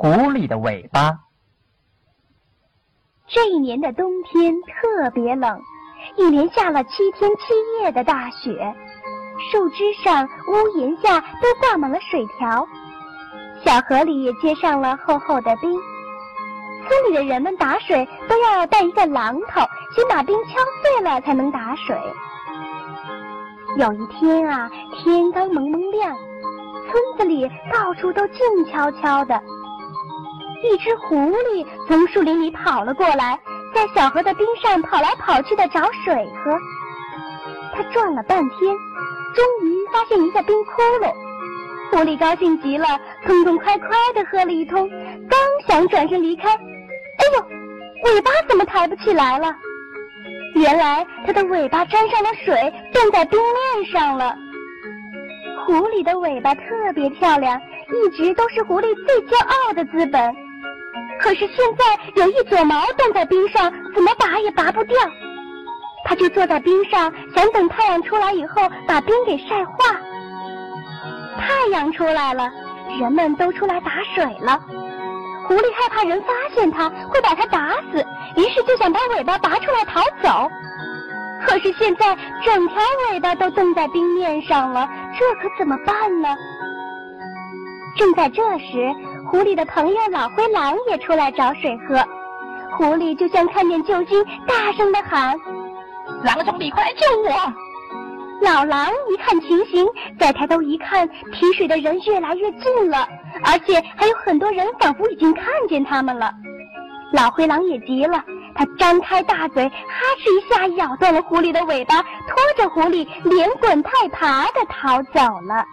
狐狸的尾巴。这一年的冬天特别冷，一连下了七天七夜的大雪，树枝上、屋檐下都挂满了水条，小河里也结上了厚厚的冰。村里的人们打水都要带一个榔头，先把冰敲碎了才能打水。有一天啊，天刚蒙蒙亮，村子里到处都静悄悄的。一只狐狸从树林里跑了过来，在小河的冰上跑来跑去的找水喝。它转了半天，终于发现一个冰窟窿。狐狸高兴极了，痛痛快快的喝了一通，刚想转身离开，哎呦，尾巴怎么抬不起来了？原来它的尾巴沾上了水，冻在冰面上了。狐狸的尾巴特别漂亮，一直都是狐狸最骄傲的资本。可是现在有一撮毛冻在冰上，怎么拔也拔不掉。它就坐在冰上，想等太阳出来以后把冰给晒化。太阳出来了，人们都出来打水了。狐狸害怕人发现它会把它打死，于是就想把尾巴拔出来逃走。可是现在整条尾巴都冻在冰面上了，这可怎么办呢？正在这时，狐狸的朋友老灰狼也出来找水喝。狐狸就像看见救星，大声的喊：“狼兄弟，快来救我！”老狼一看情形，再抬头一看，提水的人越来越近了，而且还有很多人仿佛已经看见他们了。老灰狼也急了，他张开大嘴，哈哧一下咬断了狐狸的尾巴，拖着狐狸连滚带爬的逃走了。